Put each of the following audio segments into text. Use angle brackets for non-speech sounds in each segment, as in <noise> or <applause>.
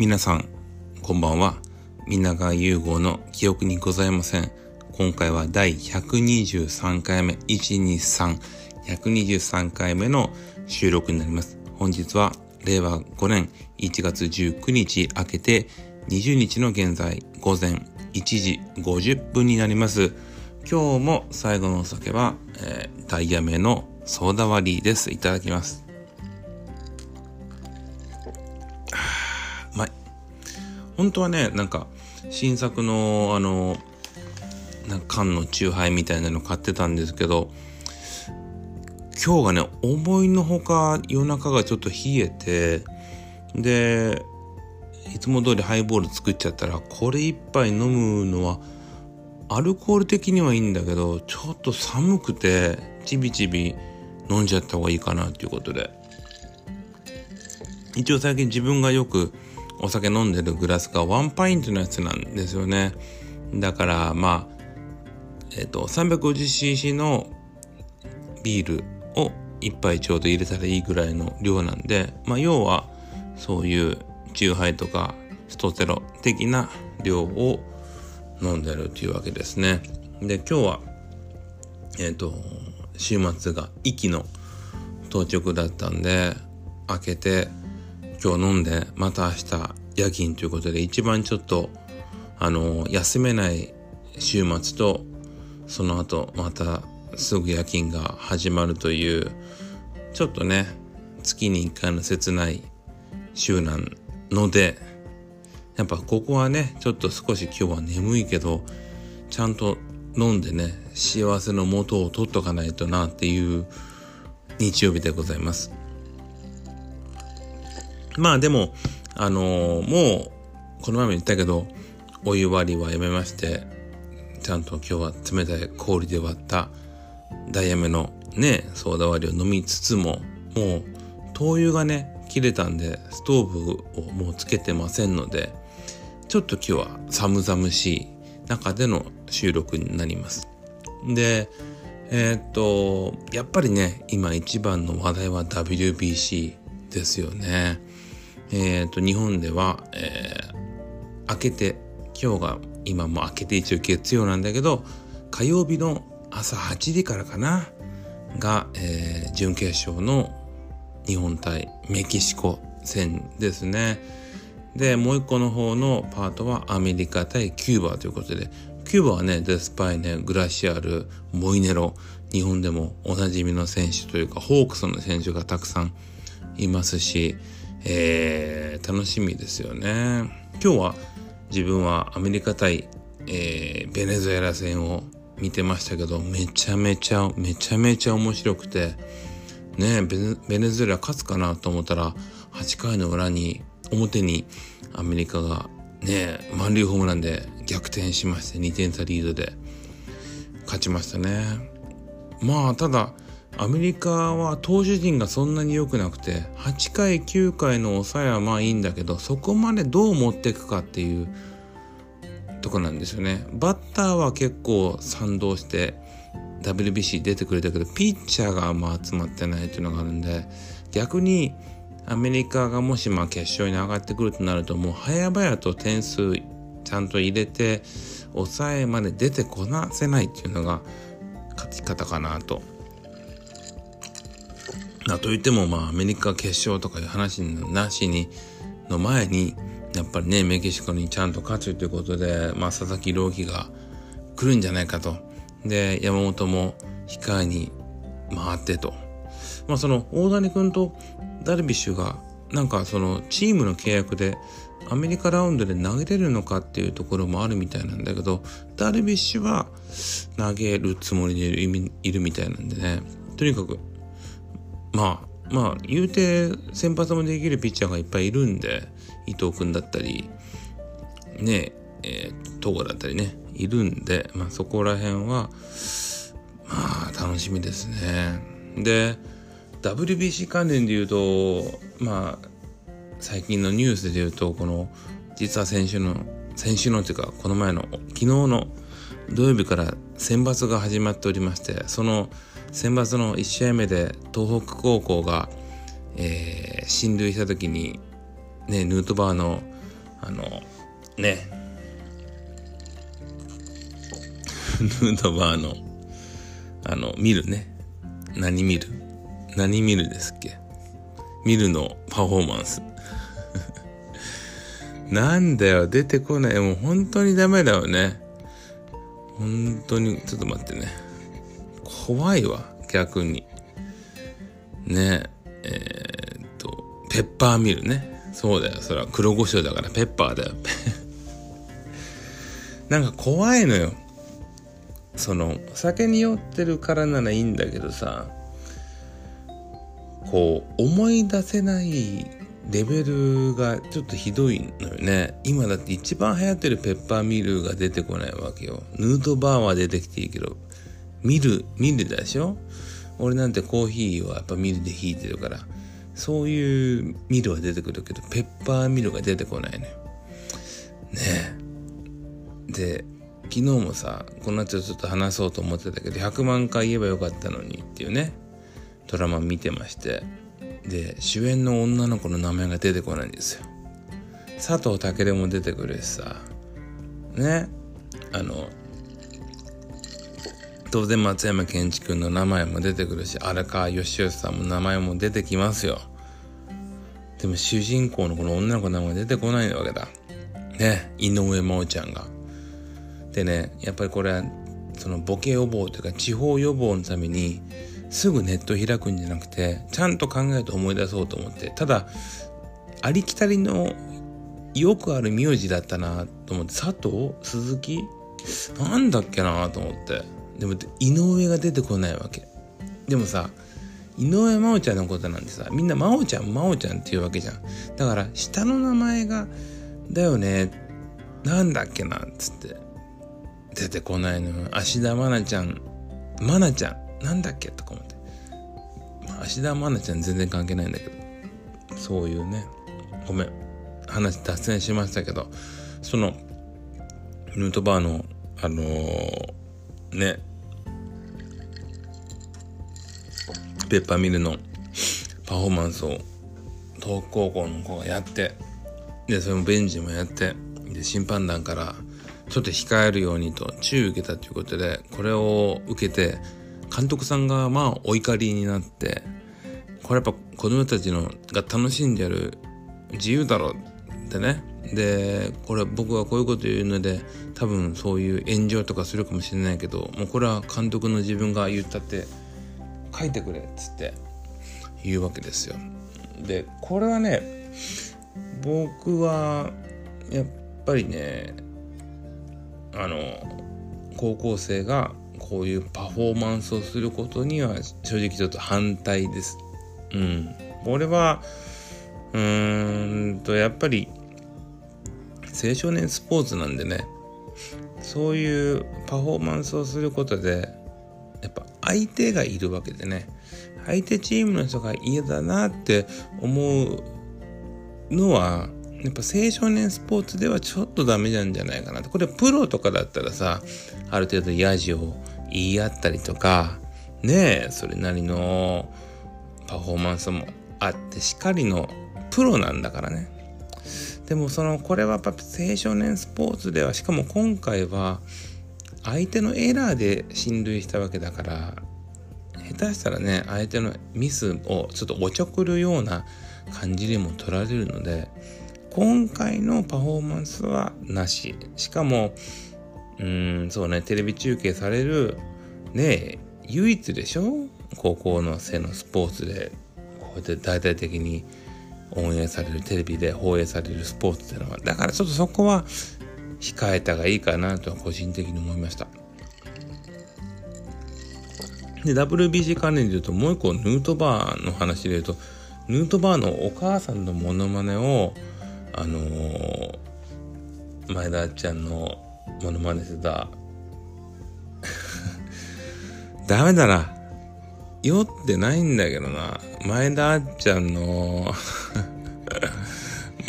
皆さん、こんばんは。皆川融合の記憶にございません。今回は第123回目、123、123回目の収録になります。本日は令和5年1月19日明けて20日の現在午前1時50分になります。今日も最後のお酒は、えー、ダイヤメのソーダ割りです。いただきます。本当はね、なんか、新作の、あの、なんか缶のチューハイみたいなの買ってたんですけど、今日がね、思いのほか夜中がちょっと冷えて、で、いつも通りハイボール作っちゃったら、これ一杯飲むのは、アルコール的にはいいんだけど、ちょっと寒くて、ちびちび飲んじゃった方がいいかなっていうことで。一応最近自分がよくお酒飲んでるグラスがワンパイントのやつなんですよね。だからまあ、えっ、ー、と、350cc のビールを1杯ちょうど入れたらいいぐらいの量なんで、まあ要はそういうチューハイとかストゼロ的な量を飲んでるというわけですね。で、今日は、えっ、ー、と、週末が息の当直だったんで、開けて今日飲んでまた明日夜勤ということで一番ちょっとあの休めない週末とその後またすぐ夜勤が始まるというちょっとね月に1回の切ない週なのでやっぱここはねちょっと少し今日は眠いけどちゃんと飲んでね幸せの元を取っとかないとなっていう日曜日でございます。まあでも、あの、もう、この前も言ったけど、お湯割りはやめまして、ちゃんと今日は冷たい氷で割ったダイヤメのね、ソーダ割りを飲みつつも、もう、灯油がね、切れたんで、ストーブをもうつけてませんので、ちょっと今日は寒々しい中での収録になります。で、えー、っと、やっぱりね、今一番の話題は WBC ですよね。え、ー、と、日本では、えー、明けて、今日が今も明けて一応月曜なんだけど、火曜日の朝8時からかな、が、えー、準決勝の日本対メキシコ戦ですね。で、もう一個の方のパートはアメリカ対キューバということで、キューバはね、デスパイネ、グラシアル、モイネロ、日本でもおなじみの選手というか、ホークスの選手がたくさんいますし、えー、楽しみですよね。今日は自分はアメリカ対、えー、ベネズエラ戦を見てましたけど、めちゃめちゃ、めちゃめちゃ面白くて、ねベネズエラ勝つかなと思ったら、8回の裏に、表にアメリカがね満塁ホームランで逆転しまして、2点差リードで勝ちましたね。まあ、ただ、アメリカは投手陣がそんなに良くなくて8回9回の抑えはまあいいんだけどそこまでどう持っていくかっていうとこなんですよね。バッターは結構賛同して WBC 出てくれたけどピッチャーがあんま集まってないっていうのがあるんで逆にアメリカがもしまあ決勝に上がってくるとなるともう早々と点数ちゃんと入れて抑えまで出てこなせないっていうのが勝ち方かなと。なといってもまあアメリカ決勝とかいう話なしにの前にやっぱりねメキシコにちゃんと勝つということで、まあ、佐々木朗希が来るんじゃないかと。で山本も控えに回ってと、まあ、その大谷君とダルビッシュがなんかそのチームの契約でアメリカラウンドで投げれるのかっていうところもあるみたいなんだけどダルビッシュは投げるつもりでいるみたいなんでね。とにかくまあまあ言うて先発もできるピッチャーがいっぱいいるんで伊藤君だったりねえー、東郷だったりねいるんで、まあ、そこら辺はまあ楽しみですね。で WBC 関連で言うとまあ最近のニュースで言うとこの実は先週の先週のっていうかこの前の昨日の土曜日から選抜が始まっておりましてその選抜の1試合目で東北高校が、えー、進塁した時に、ね、ヌートバーのあのねヌートバーのあの見るね何見る？何見るですっけ？見るのパフォーマンス。<laughs> なんだよ出てこない。もう本当にダメだよね。本当にちょっと待ってね。怖いわ逆に。ねえー、っとペッパーミルね。そうだよそれは。黒胡椒だからペッパーだよ。<laughs> なんか怖いのよ。その酒に酔ってるからならいいんだけどさこう思い出せないレベルがちょっとひどいのよね。今だって一番流行ってるペッパーミルが出てこないわけよ。ヌートバーは出てきていいけどミルミルでしょ？俺なんてコーヒーはやっぱミルで引いてるから。そういうミルは出てくるけどペッパーミルが出てこないのよ。ねえ。で昨日もさこの夏ちょっと話そうと思ってたけど100万回言えばよかったのにっていうね。ドラマ見てまして。で主演の女の子の名前が出てこないんですよ。佐藤健も出てくるしさ。ね。あの当然松山ケンチ君の名前も出てくるし荒川義義さんも名前も出てきますよ。でも主人公のこの女の子の名前出てこないわけだ。ね井上真央ちゃんが。でねやっぱりこれはそのボケ予防というか地方予防のためにすぐネット開くんじゃなくてちゃんと考えて思い出そうと思って。ただありきたりのよくある名字だったなと思って佐藤鈴木？なんだっけなと思って。でも井上が出てこないわけ。でもさ井上真央ちゃんのことなんてさみんな真央ちゃん真央ちゃんっていうわけじゃん。だから下の名前がだよねなんだっけなっつって。出てこないの芦田愛菜ちゃん愛菜ちゃんなんだっけ？とか思って、芦田愛菜ちゃん全然関係ないんだけど。そういうね。ごめん。話脱線しましたけど。そのヌートバーのあのー、ねペッパーミルのパフォーマンスを東北高校の子がやってでそれもベンジもやってで審判団からちょっと控えるようにと注意受けたということでこれを受けて監督さんがまあお怒りになってこれやっぱ子供たちのが楽しんでる自由だろってね。でこれ僕はこういうこと言うので多分そういう炎上とかするかもしれないけどもうこれは監督の自分が言ったって書いてくれっつって言うわけですよ。でこれはね僕はやっぱりねあの高校生がこういうパフォーマンスをすることには正直ちょっと反対です。うん。俺はうーんとやっぱり青少年スポーツなんでねそういうパフォーマンスをすることで相手がいるわけでね。相手チームの人が嫌だなって思うのはやっぱ青少年スポーツではちょっとダメなんじゃないかなこれプロとかだったらさある程度ヤジを言い合ったりとかねえそれなりのパフォーマンスもあってしっかりのプロなんだからね。でもそのこれはやっぱ青少年スポーツではしかも今回は相手のエラーで進塁したわけだから下手したらね相手のミスをちょっとおちょくるような感じにも取られるので今回のパフォーマンスはなし。しかもうんそうねテレビ中継されるね唯一でしょ？高校の生のスポーツで。こうやって大々的にオンエアされるテレビで放映されるスポーツっていうのは。だからちょっとそこは控えたがいいかなとは個人的に思いました。で、WBC 関連で言うと、もう一個、ヌートバーの話で言うと、ヌートバーのお母さんのモノマネを、あのー、前田ちゃんのモノマネしてた。<laughs> ダメだな。酔ってないんだけどな。前田あっちゃんの <laughs>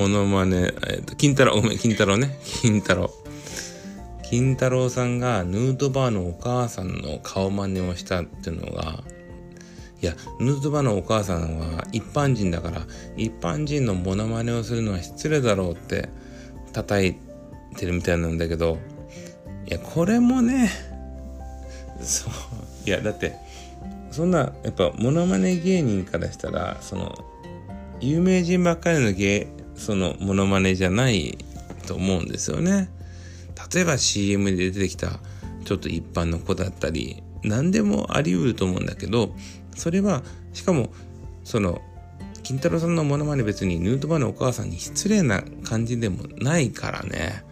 モノマネ、えっ、と、金太郎、ごめん、金太郎ね。金太郎。金太郎さんがヌートバーのお母さんの顔真似をしたっていうのが、いや、ヌートバーのお母さんは一般人だから、一般人のモノマネをするのは失礼だろうって、叩いてるみたいなんだけどいやこれもねそういやだってそんなやっぱモノマネ芸人からしたらその有名人ばっかりの芸そのモノマネじゃないと思うんですよね。例えば CM で出てきたちょっと一般の子だったり何でもあり得ると思うんだけどそれはしかもその金太郎さんのモノマネ別にヌートバーのお母さんに失礼な感じでもないからね。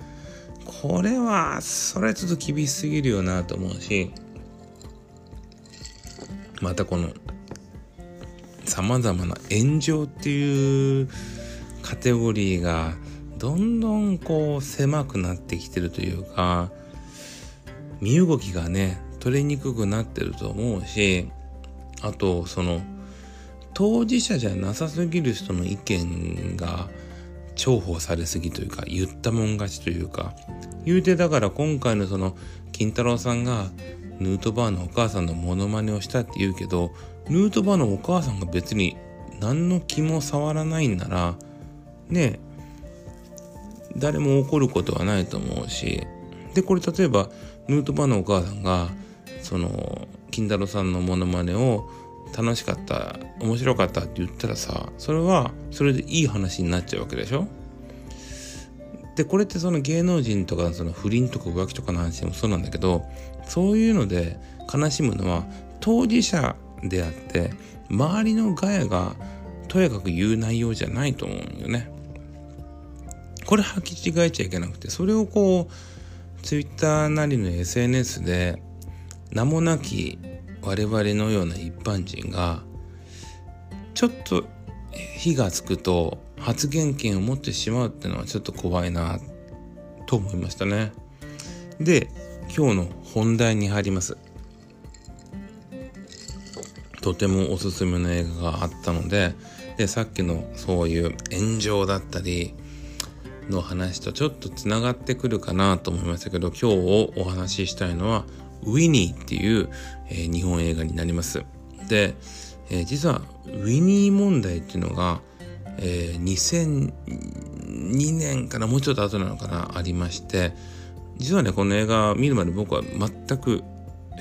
これはそれはちょっと厳しすぎるよなと思うしまたこのさまざまな炎上っていうカテゴリーがどんどんこう狭くなってきてるというか身動きがね取りにくくなってると思うしあとその当事者じゃなさすぎる人の意見が重宝されすぎというか言ったもん勝ちというか言うてだから今回のその金太郎さんがヌートバーのお母さんのモノマネをしたって言うけどヌートバーのお母さんが別に何の気も触らないんならね誰も怒ることはないと思うしでこれ例えばヌートバーのお母さんがその金太郎さんのモノマネを楽しかった面白かったって言ったらさそれはそれでいい話になっちゃうわけでしょ？でこれってその芸能人とかその不倫とか浮気とかの話もそうなんだけどそういうので悲しむのは当事者であって周りのガヤがとやかく言う内容じゃないと思うんよね。これ履き違えちゃいけなくてそれをこう Twitter なりの SNS で名もなき我々のような一般人がちょっと火がつくと発言権を持ってしまうっていうのはちょっと怖いなと思いましたね。で今日の本題に入ります。とてもおすすめの映画があったのででさっきのそういう炎上だったりの話とちょっとつながってくるかなと思いましたけど今日お話ししたいのはウィニーっていう、えー、日本映画になります。で、えー、実はウィニー問題っていうのが、えー、2002年からもうちょっと後なのかなありまして実はねこの映画見るまで僕は全く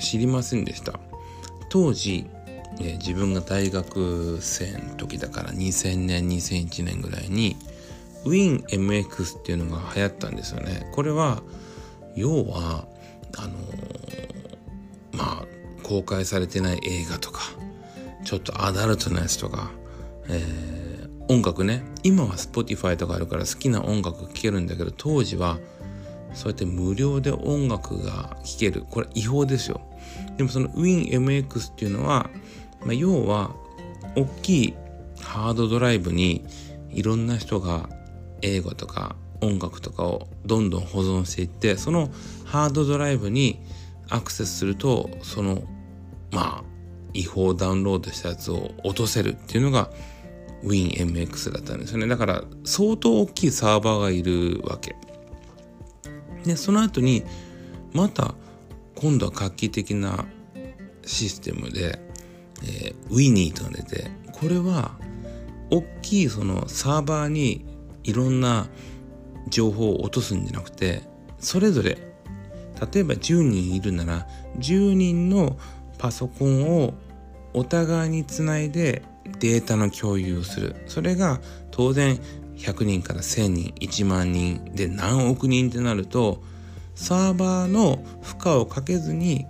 知りませんでした当時、えー、自分が大学生の時だから2000年2001年ぐらいに WinMX っていうのが流行ったんですよね。これは要はあのー、まあ公開されてない映画とかちょっとアダルトなやつとか、えー、音楽ね。今は Spotify とかあるから好きな音楽聴けるんだけど当時はそうやって無料で音楽が聴ける。これ違法ですよ。でもその WinMX っていうのは、まあ、要は大きいハードドライブにいろんな人が映画とか音楽とかをどんどん保存していってそのハードドライブにアクセスするとそのまあ違法ダウンロードしたやつを落とせるっていうのが WinMX だったんですよね。だから相当大きいサーバーがいるわけ。でその後にまた今度は画期的なシステムで、えー、ウィニーと出てこれは大きいそのサーバーにいろんな情報を落とすんじゃなくてそれぞれ例えば10人いるなら10人のパソコンをお互いにつないでデータの共有をする。それが当然100人から1000人1万人で何億人ってなるとサーバーの負荷をかけずに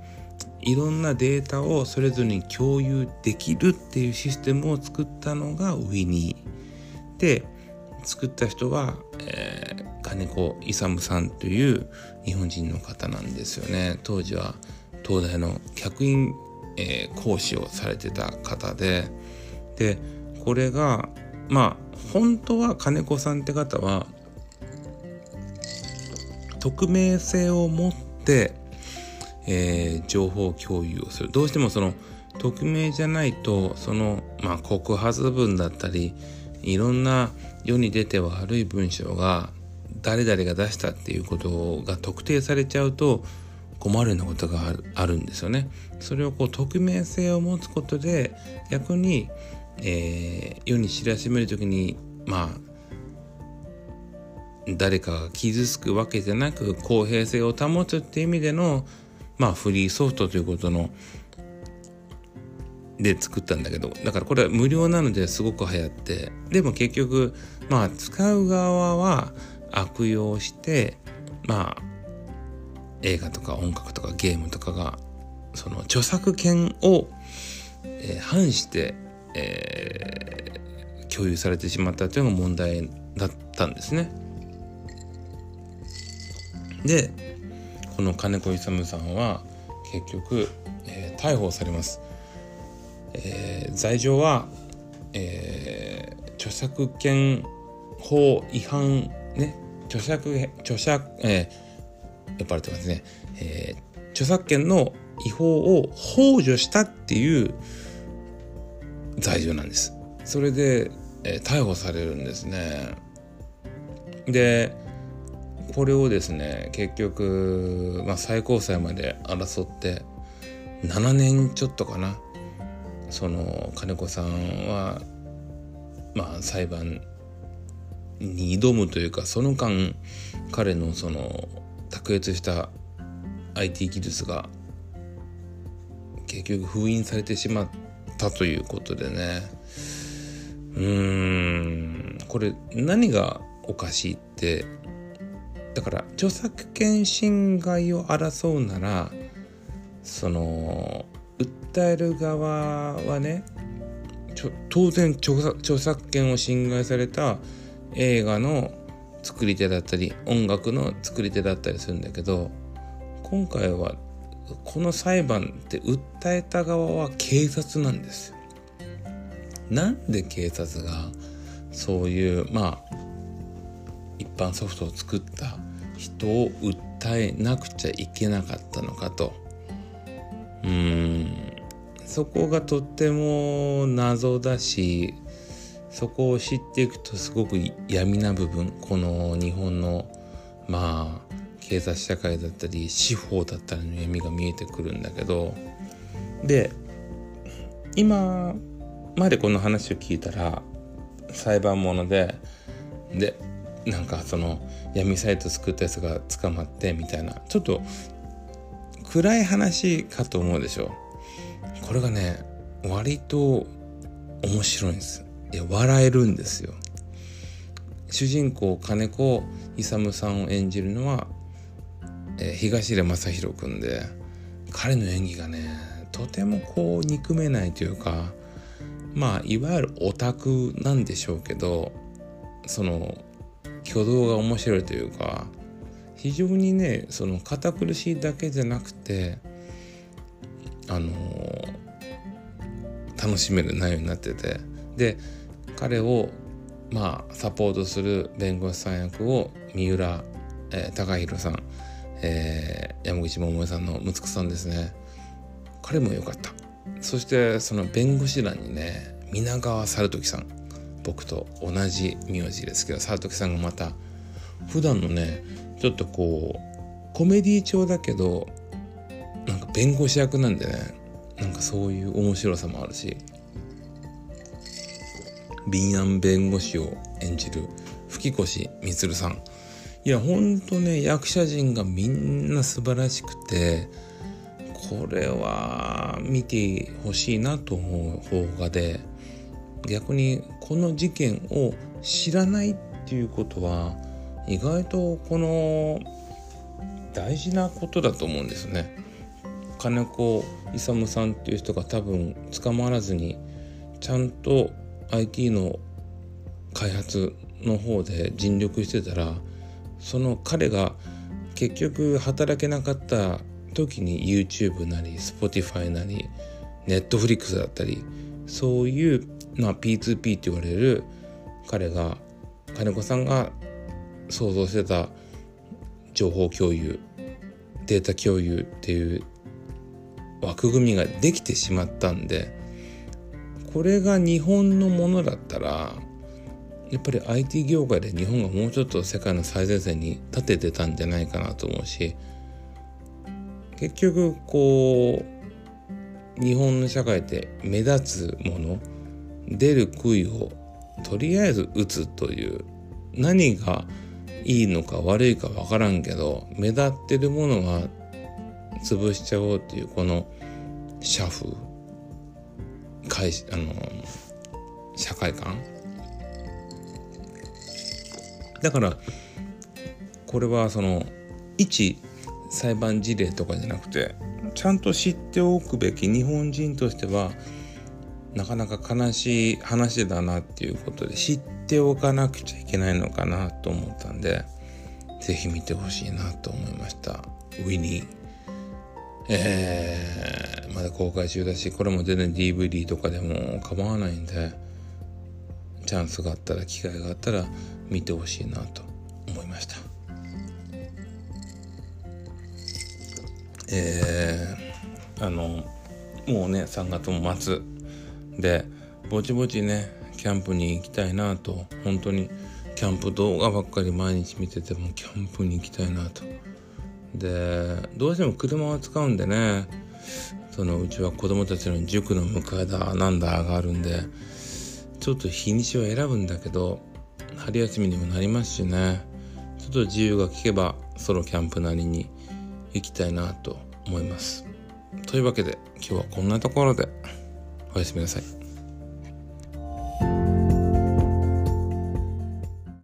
いろんなデータをそれぞれに共有できるっていうシステムを作ったのがウィニー。で作った人は、えー、金子勇さんという日本人の方なんですよね。当時は東大の客員、えー、講師をされてた方で。でこれがまあ本当は金子さんって方は匿名性を持って、えー、情報共有をする。どうしてもその匿名じゃないとその、まあ、告発文だったりいろんな世に出て悪い文章が誰々が出したっていうことが特定されちゃうと困るようなことがあるんですよね。それをこう匿名性を持つことで逆に、えー、世に知らしめる時にまあ誰かが傷つくわけじゃなく公平性を保つっていう意味でのまあフリーソフトということので作ったんだけどだからこれは無料なのですごく流行ってでも結局まあ使う側は悪用してまあ映画とか音楽とかゲームとかがその著作権を、えー、反して、えー、共有されてしまったというのが問題だったんですね。でこの金子勇さんは結局、えー、逮捕されます。えー、罪状は、えー、著作権法違反ね著作著作えー、呼ばれてますね、えー、著作権の違法を幇助したっていう罪状なんです。それで、えー、逮捕されるんですね。でこれをですね結局、まあ、最高裁まで争って7年ちょっとかなその金子さんはまあ裁判に挑むというかその間彼のその卓越した IT 技術が結局封印されてしまったということでね。うーん。これ何がおかしいって。だから著作権侵害を争うならその訴える側はね当然著作権を侵害された映画の作り手だったり音楽の作り手だったりするんだけど今回はこの裁判って訴えた側は警察なんですよ。なんで警察がそういうまあ一般ソフトを作った人を訴えなくちゃいけなかったのかと。うん。そこがとっても謎だしそこを知っていくとすごく闇な部分この日本のまあ警察社会だったり司法だったりの闇が見えてくるんだけどで今までこの話を聞いたら裁判物ででなんかその闇サイト作ったやつが捕まってみたいなちょっと暗い話かと思うでしょ。これがね割と面白いんです。いや笑えるんですよ。主人公金子勇さんを演じるのは、えー、東出昌大君で彼の演技がねとてもこう憎めないというかまあいわゆるオタクなんでしょうけどその挙動が面白いというか非常にねその堅苦しいだけじゃなくてあの、楽しめる内容になってて。で彼をまあサポートする弁護士さん役を三浦、えー、貴弘さん、えー、山口百恵さんの息子さんですね。彼も良かった。そしてその弁護士団にね皆川猿時さん。僕と同じ名字ですけど猿時さんがまた普段のねちょっとこうコメディ調だけどなんか弁護士役なんでねなんかそういう面白さもあるし敏腕弁護士を演じる吹越充さん。いやほんとね役者陣がみんな素晴らしくてこれは見てほしいなと思う方がで逆にこの事件を知らないっていうことは意外とこの大事なことだと思うんですね。金子勇さんっていう人が多分捕まらずにちゃんと IT の開発の方で尽力してたらその彼が結局働けなかった時に YouTube なり Spotify なり Netflix だったりそういう、まあ、P2P って言われる彼が金子さんが想像してた情報共有データ共有っていう枠組みができてしまったんでこれが日本のものだったらやっぱり IT 業界で日本がもうちょっと世界の最前線に立ててたんじゃないかなと思うし結局こう日本の社会って目立つもの出る杭をとりあえず打つという何がいいのか悪いか分からんけど目立ってるものは潰しちゃおうっていうこの社風。会あの社会観。だからこれはその一裁判事例とかじゃなくてちゃんと知っておくべき日本人としてはなかなか悲しい話だなっていうことで知ってておかなくちゃいけないのかなと思ったんで是非見てほしいなと思いました。ウィニーえー、まだ公開中だしこれも全然 DVD とかでも構わないんでチャンスがあったら機会があったら見てほしいなと思いました。えー、あのもうね3月も末でぼちぼちねキャンプに行きたいなと。本当にキャンプ動画ばっかり毎日見ててもキャンプに行きたいなと。でどうしても車を使うんでね。そのうちは子供たちの塾の迎えだなんだがあるんでちょっと日にちは選ぶんだけど春休みにもなりますしね。ちょっと自由が利けばソロキャンプなりに行きたいなと思います。というわけで今日はこんなところでおやすみなさい。